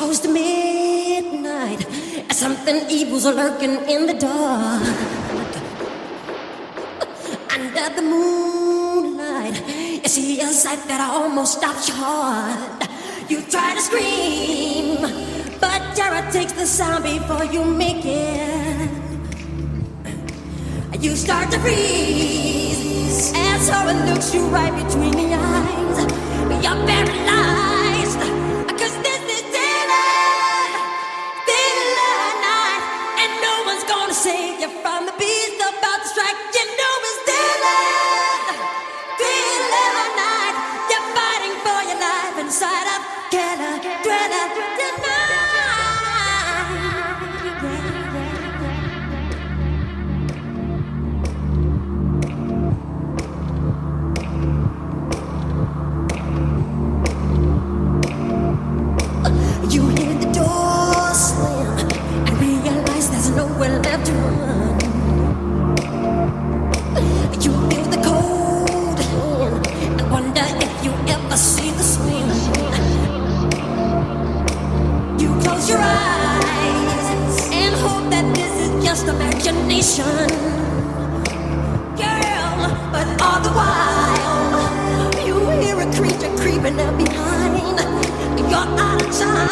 close to midnight. Something evil's lurking in the dark. Under the moonlight, you see a sight that almost stops your heart. You try to scream, but terror takes the sound before you make it. You start to freeze as horror looks you right between the eyes. You're paralyzed. but all the time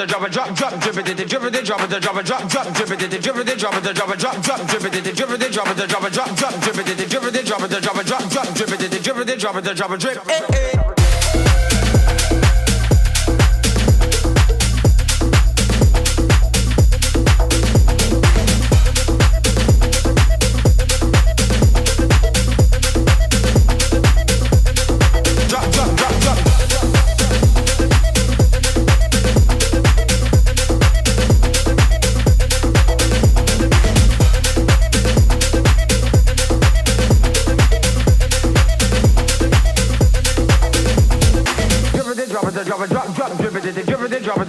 it, drop it, drop it, drop, drop, drip it, drip it, drop it, drop it, drop, drop, drip it, drip it, drop it, drop it, drop, drop, drip it, drip it, drop it, drop it, drop, drop, drip it, drip it, drop it, drop it, drop, drop, drip it, the drip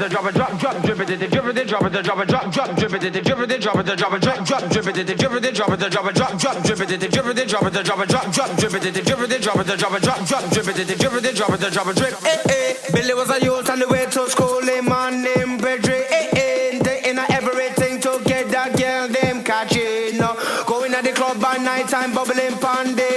it, drop it, drop it, drip. Eh, eh. it, drop it, drop, drop, drip it, drip it, drop it, drop it, drop, drop, drip it, drip it, drop it, drop it, drop, drop, drip it, drip it, drop it, drop it, drop, drop, drip it, drip it, drop it, drop it, drop, drop, drip it, drip it, drop it, drop it, drip. Eh eh, Billy was a youth on the way to school, him man named Pedri. Eh eh, they in everything together, girl them catching. Going at the club by night time, bubbling pandy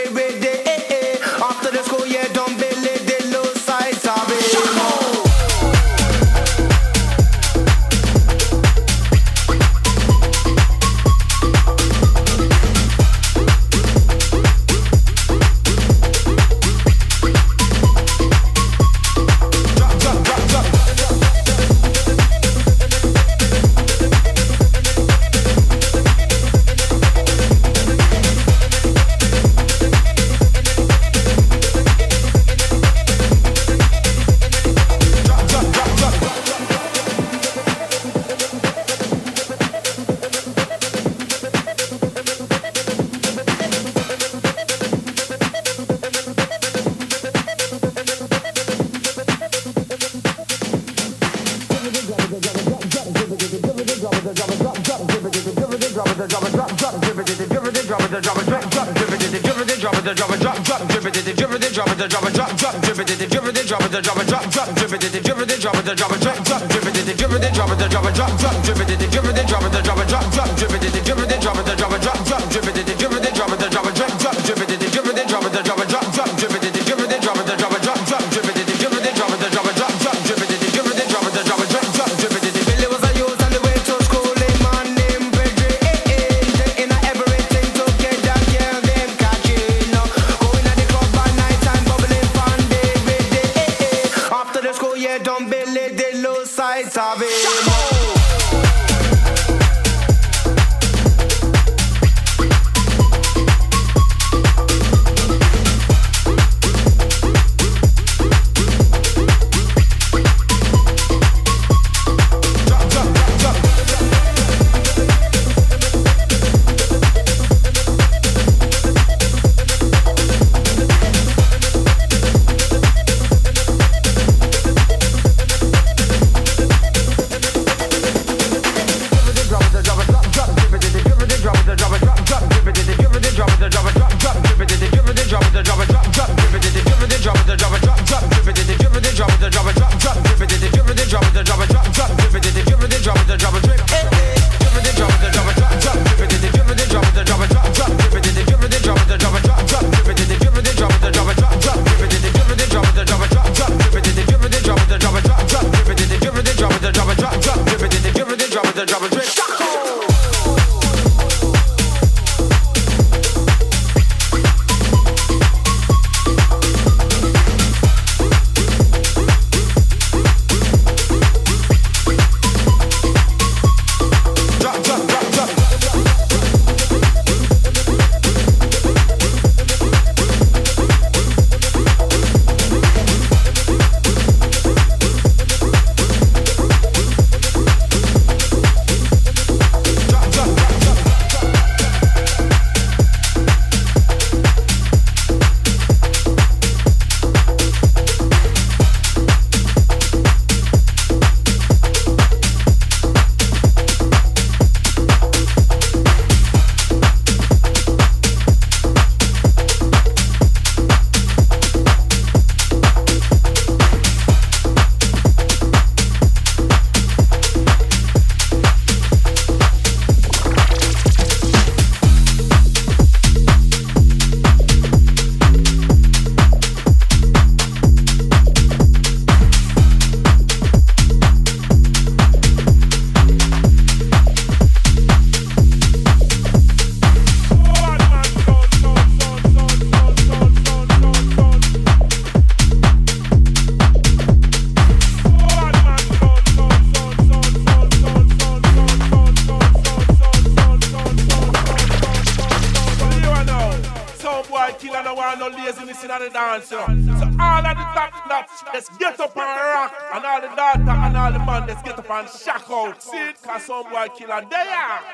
Some boy killer there.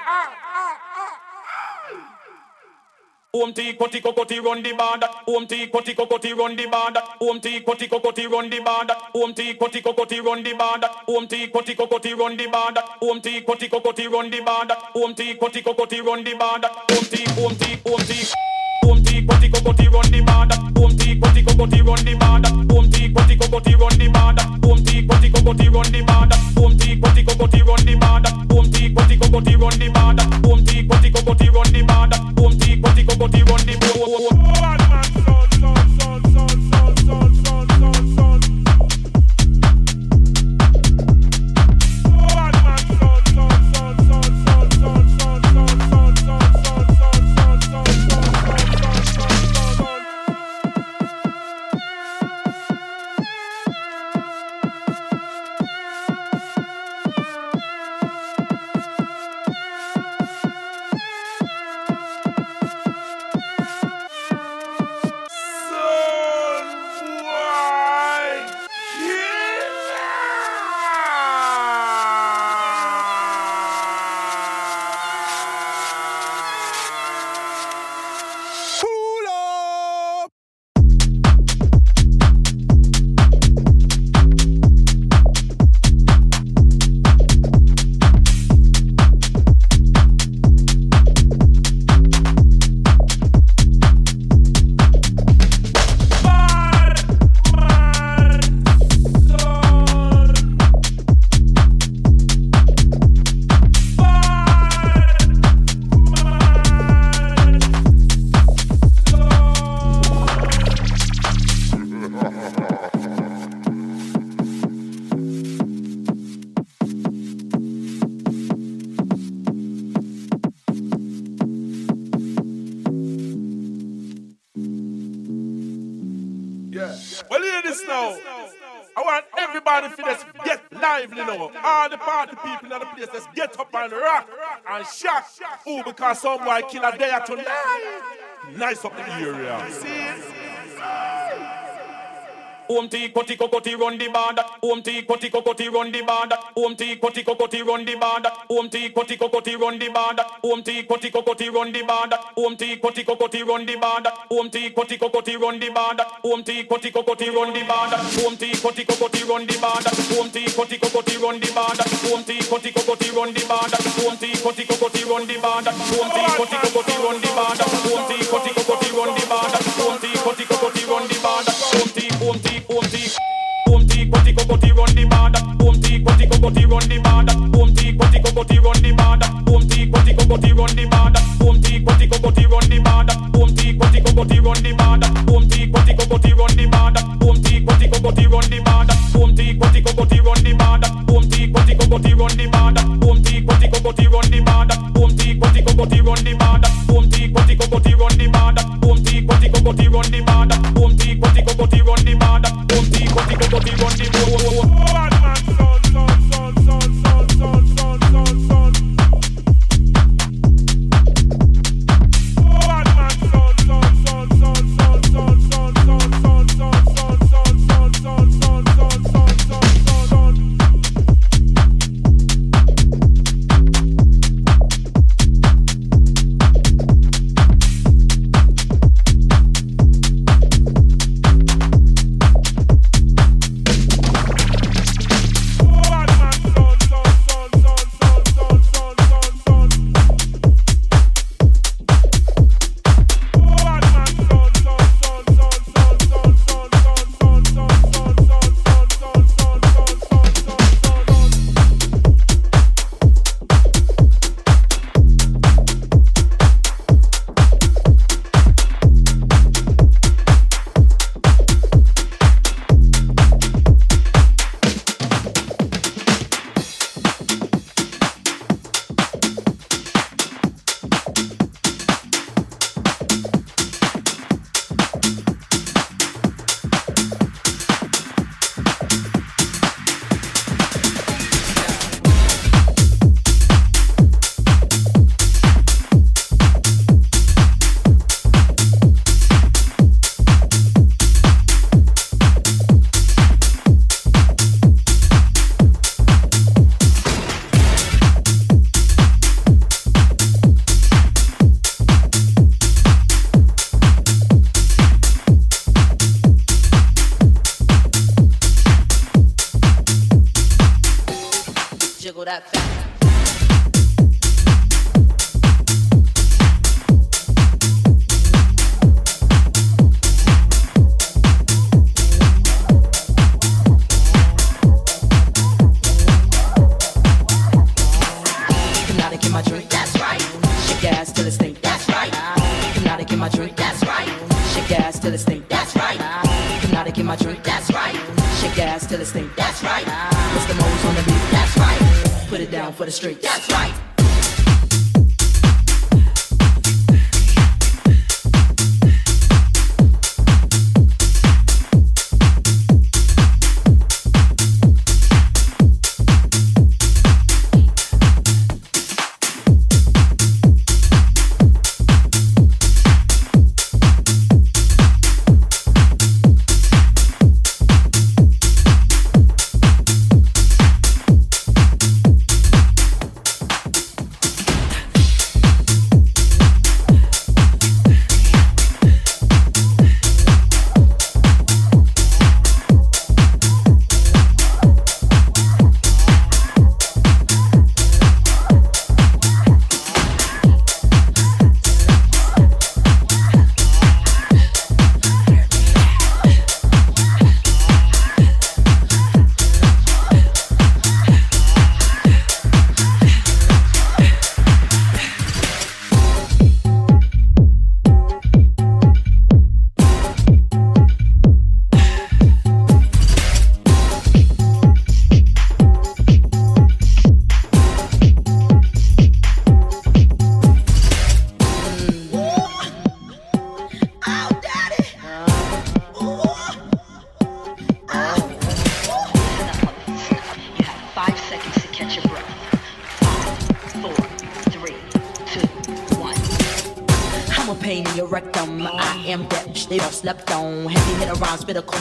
Ah. Om ti koti kokoti run the band. Om ti koti kokoti run the band. Om ti koti kokoti run the band. Om ti koti kokoti run the band. Om ti koti kokoti run the band. Om ti koti kokoti run the band. Om ti koti kokoti run the band. Om ti om ti om ti body go body run the border. Boom tick body go body run the border. Boom tick body go body run the border. Boom tick body go body run the border. Boom tick body go body run the border. Boom tick body go body run the border. Boom tick body go body run the border. Boom tick body go body run the border. Because some boy killer there tonight. Nice up in the area. See? Home tea, cotty, cocotti, run the bar. That home tea, Koti cocotti, run the bar. That home tea, cotty, cocotti, run the bar. That home tea, cotty, cocotti, run the bar. That home tea, cotty, cocotti, run the bar. That home tea, cotty, cocotti, run the bar. That home tea, cotty, cocotti, run the bar. That home tea, cotty, cocotti, run the bar. That home tea, cotty, cocotti, run the bar. That home tea, cotty, cocotti, run the bar. That home tea, cotty, cocotti, run the bar. That home tea, cotty, cocotti, run the bar. That home tea, cotty, cocotti, run the bar. That home tea, cotty, cocotti, run the bar. That home tea, cotty, cocotti, run the bar. That home tea, home tea deep, home deep ti om ti koti kokoti run the band. Om ti koti kokoti run the band. Om ti koti kokoti run the band. Om ti koti kokoti run the band. Om ti koti kokoti run the band. Om ti koti kokoti run the band. Om ti koti kokoti run the band. Om ti koti kokoti run the band. Om ti koti kokoti run the band. Om ti koti kokoti run the band. Om ti koti kokoti run the band. Om ti koti kokoti run the band. Om ti koti kokoti run the band. Om ti koti kokoti run the band. Om ti koti kokoti run the ti so we run the road.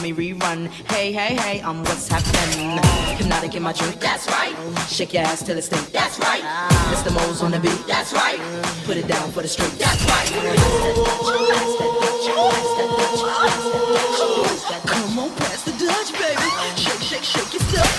only rerun. Hey, hey, hey, I'm um, what's happening. Hypnotic in my drink, that's right. Shake your ass till it stinks. that's right. Mr. Mo's on the beat, that's right. Put it down for the street, that's right. Come on, pass the Dutch, baby. Shake, shake, shake yourself.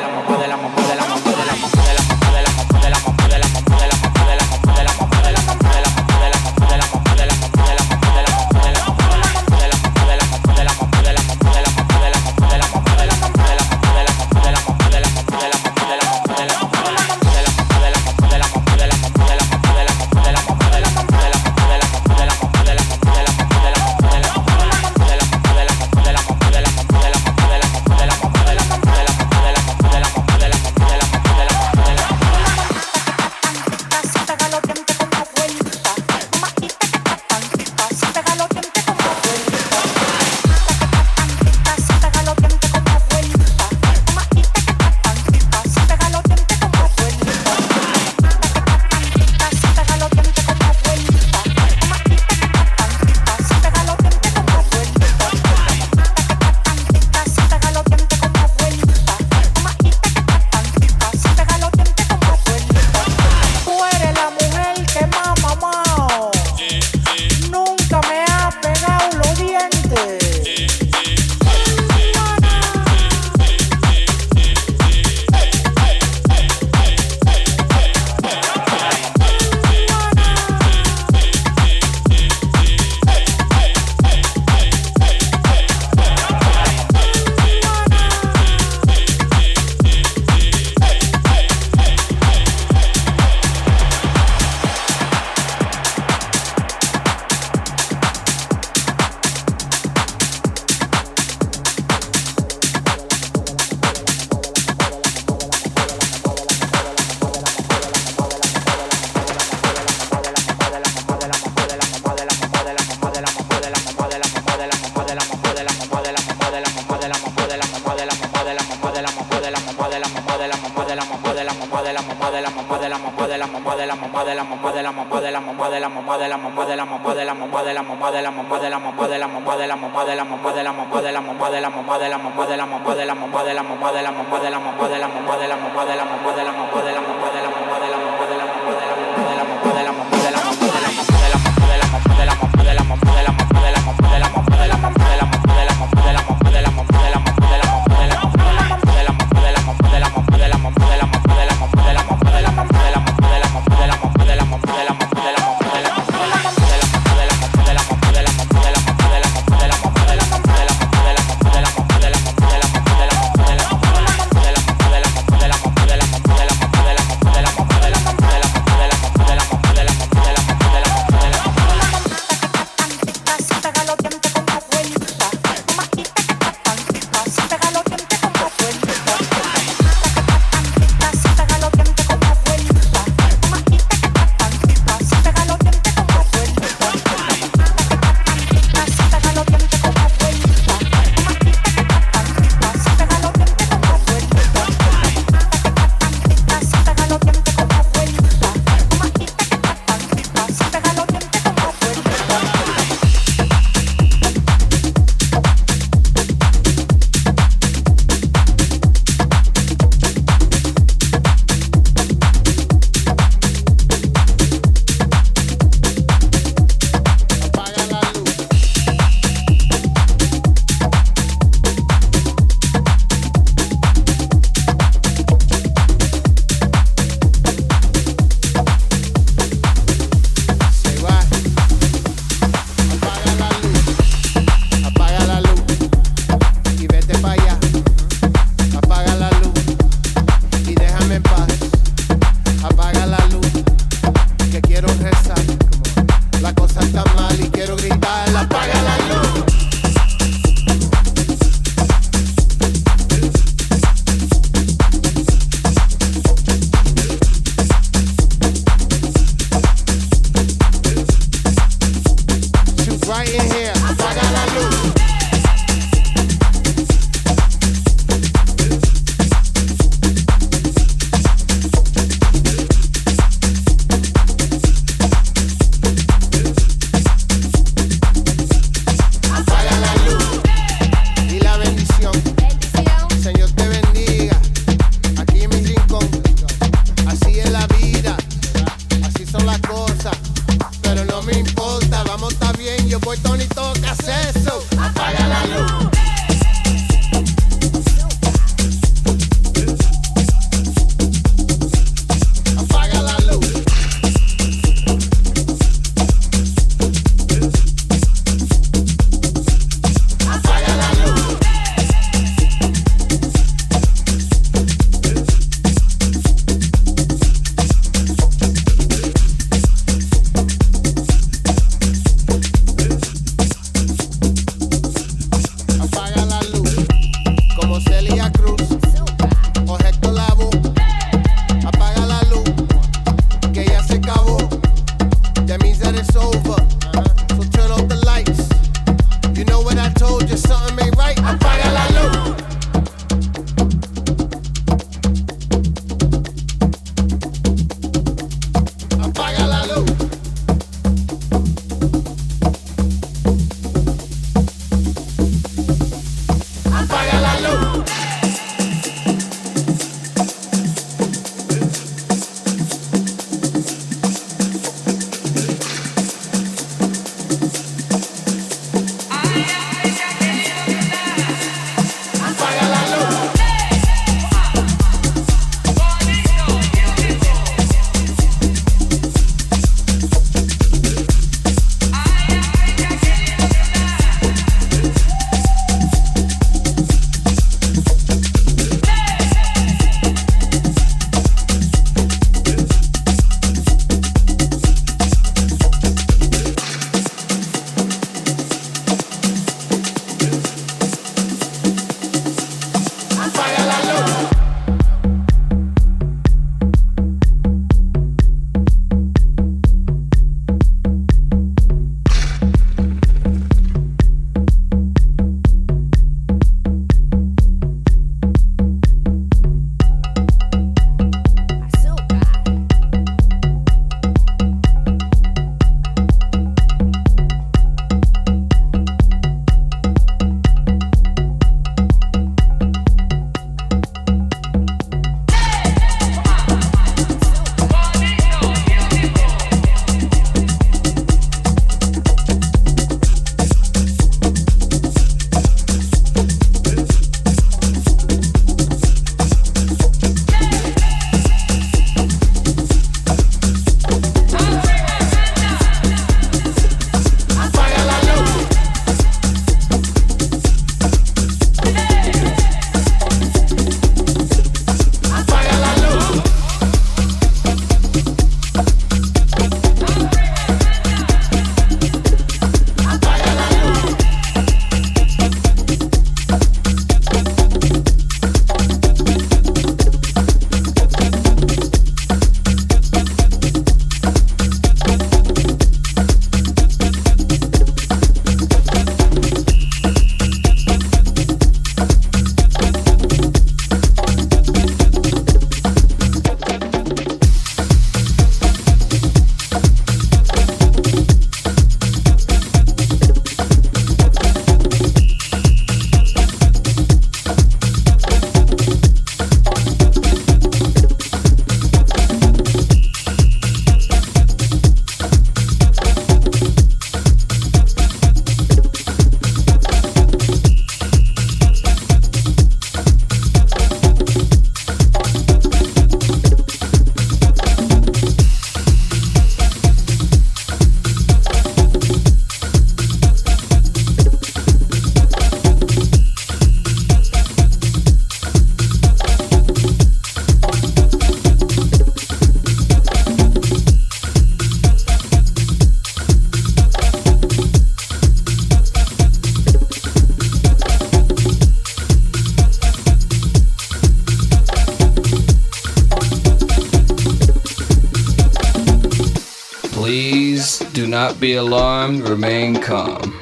be alarmed, remain calm.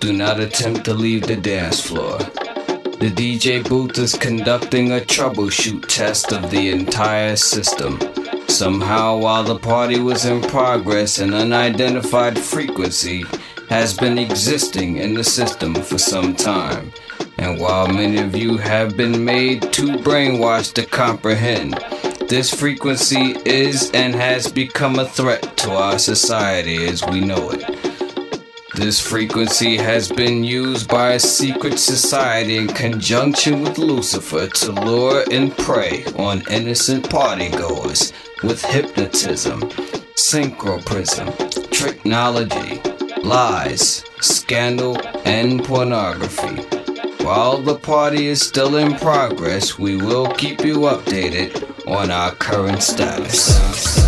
Do not attempt to leave the dance floor. The DJ booth is conducting a troubleshoot test of the entire system. Somehow, while the party was in progress, an unidentified frequency has been existing in the system for some time. And while many of you have been made too brainwashed to comprehend, this frequency is and has become a threat to our society as we know it. This frequency has been used by a secret society in conjunction with Lucifer to lure and prey on innocent partygoers with hypnotism, synchroprism, technology, lies, scandal, and pornography. While the party is still in progress, we will keep you updated on our current status.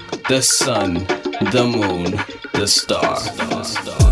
the sun, the moon, the star. The star.